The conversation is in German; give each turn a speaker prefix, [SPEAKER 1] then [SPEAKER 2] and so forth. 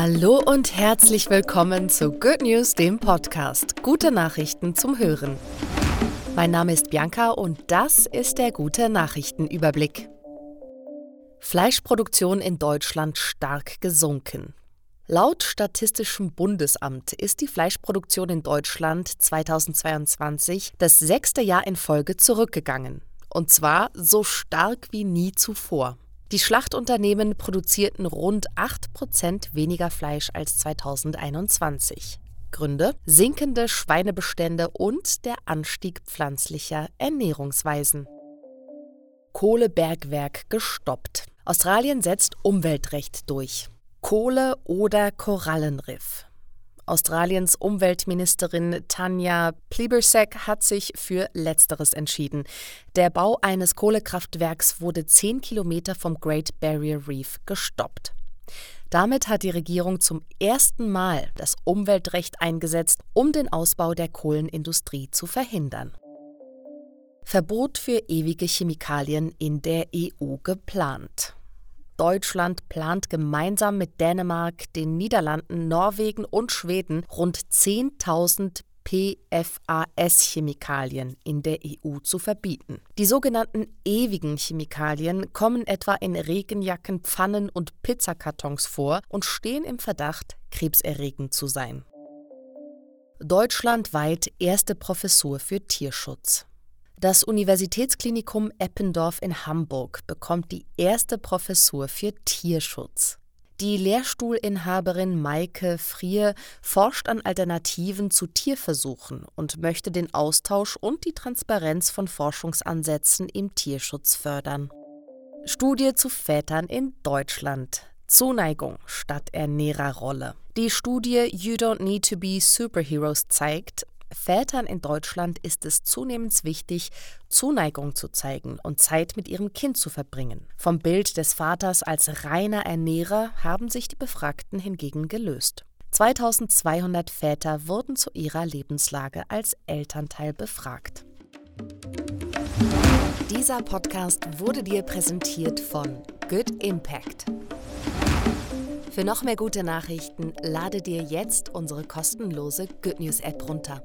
[SPEAKER 1] Hallo und herzlich willkommen zu Good News, dem Podcast. Gute Nachrichten zum Hören. Mein Name ist Bianca und das ist der gute Nachrichtenüberblick. Fleischproduktion in Deutschland stark gesunken. Laut Statistischem Bundesamt ist die Fleischproduktion in Deutschland 2022 das sechste Jahr in Folge zurückgegangen. Und zwar so stark wie nie zuvor. Die Schlachtunternehmen produzierten rund 8 Prozent weniger Fleisch als 2021. Gründe? Sinkende Schweinebestände und der Anstieg pflanzlicher Ernährungsweisen. Kohlebergwerk gestoppt. Australien setzt Umweltrecht durch. Kohle oder Korallenriff. Australiens Umweltministerin Tanja Plibersek hat sich für Letzteres entschieden. Der Bau eines Kohlekraftwerks wurde zehn Kilometer vom Great Barrier Reef gestoppt. Damit hat die Regierung zum ersten Mal das Umweltrecht eingesetzt, um den Ausbau der Kohlenindustrie zu verhindern. Verbot für ewige Chemikalien in der EU geplant. Deutschland plant gemeinsam mit Dänemark, den Niederlanden, Norwegen und Schweden rund 10.000 PFAS-Chemikalien in der EU zu verbieten. Die sogenannten ewigen Chemikalien kommen etwa in Regenjacken, Pfannen und Pizzakartons vor und stehen im Verdacht, krebserregend zu sein. Deutschlandweit erste Professur für Tierschutz. Das Universitätsklinikum Eppendorf in Hamburg bekommt die erste Professur für Tierschutz. Die Lehrstuhlinhaberin Maike Frier forscht an Alternativen zu Tierversuchen und möchte den Austausch und die Transparenz von Forschungsansätzen im Tierschutz fördern. Studie zu Vätern in Deutschland. Zuneigung statt Ernährerrolle. Die Studie You Don't Need to Be Superheroes zeigt, Vätern in Deutschland ist es zunehmend wichtig, Zuneigung zu zeigen und Zeit mit ihrem Kind zu verbringen. Vom Bild des Vaters als reiner Ernährer haben sich die Befragten hingegen gelöst. 2200 Väter wurden zu ihrer Lebenslage als Elternteil befragt. Dieser Podcast wurde dir präsentiert von Good Impact. Für noch mehr gute Nachrichten lade dir jetzt unsere kostenlose Good News App runter.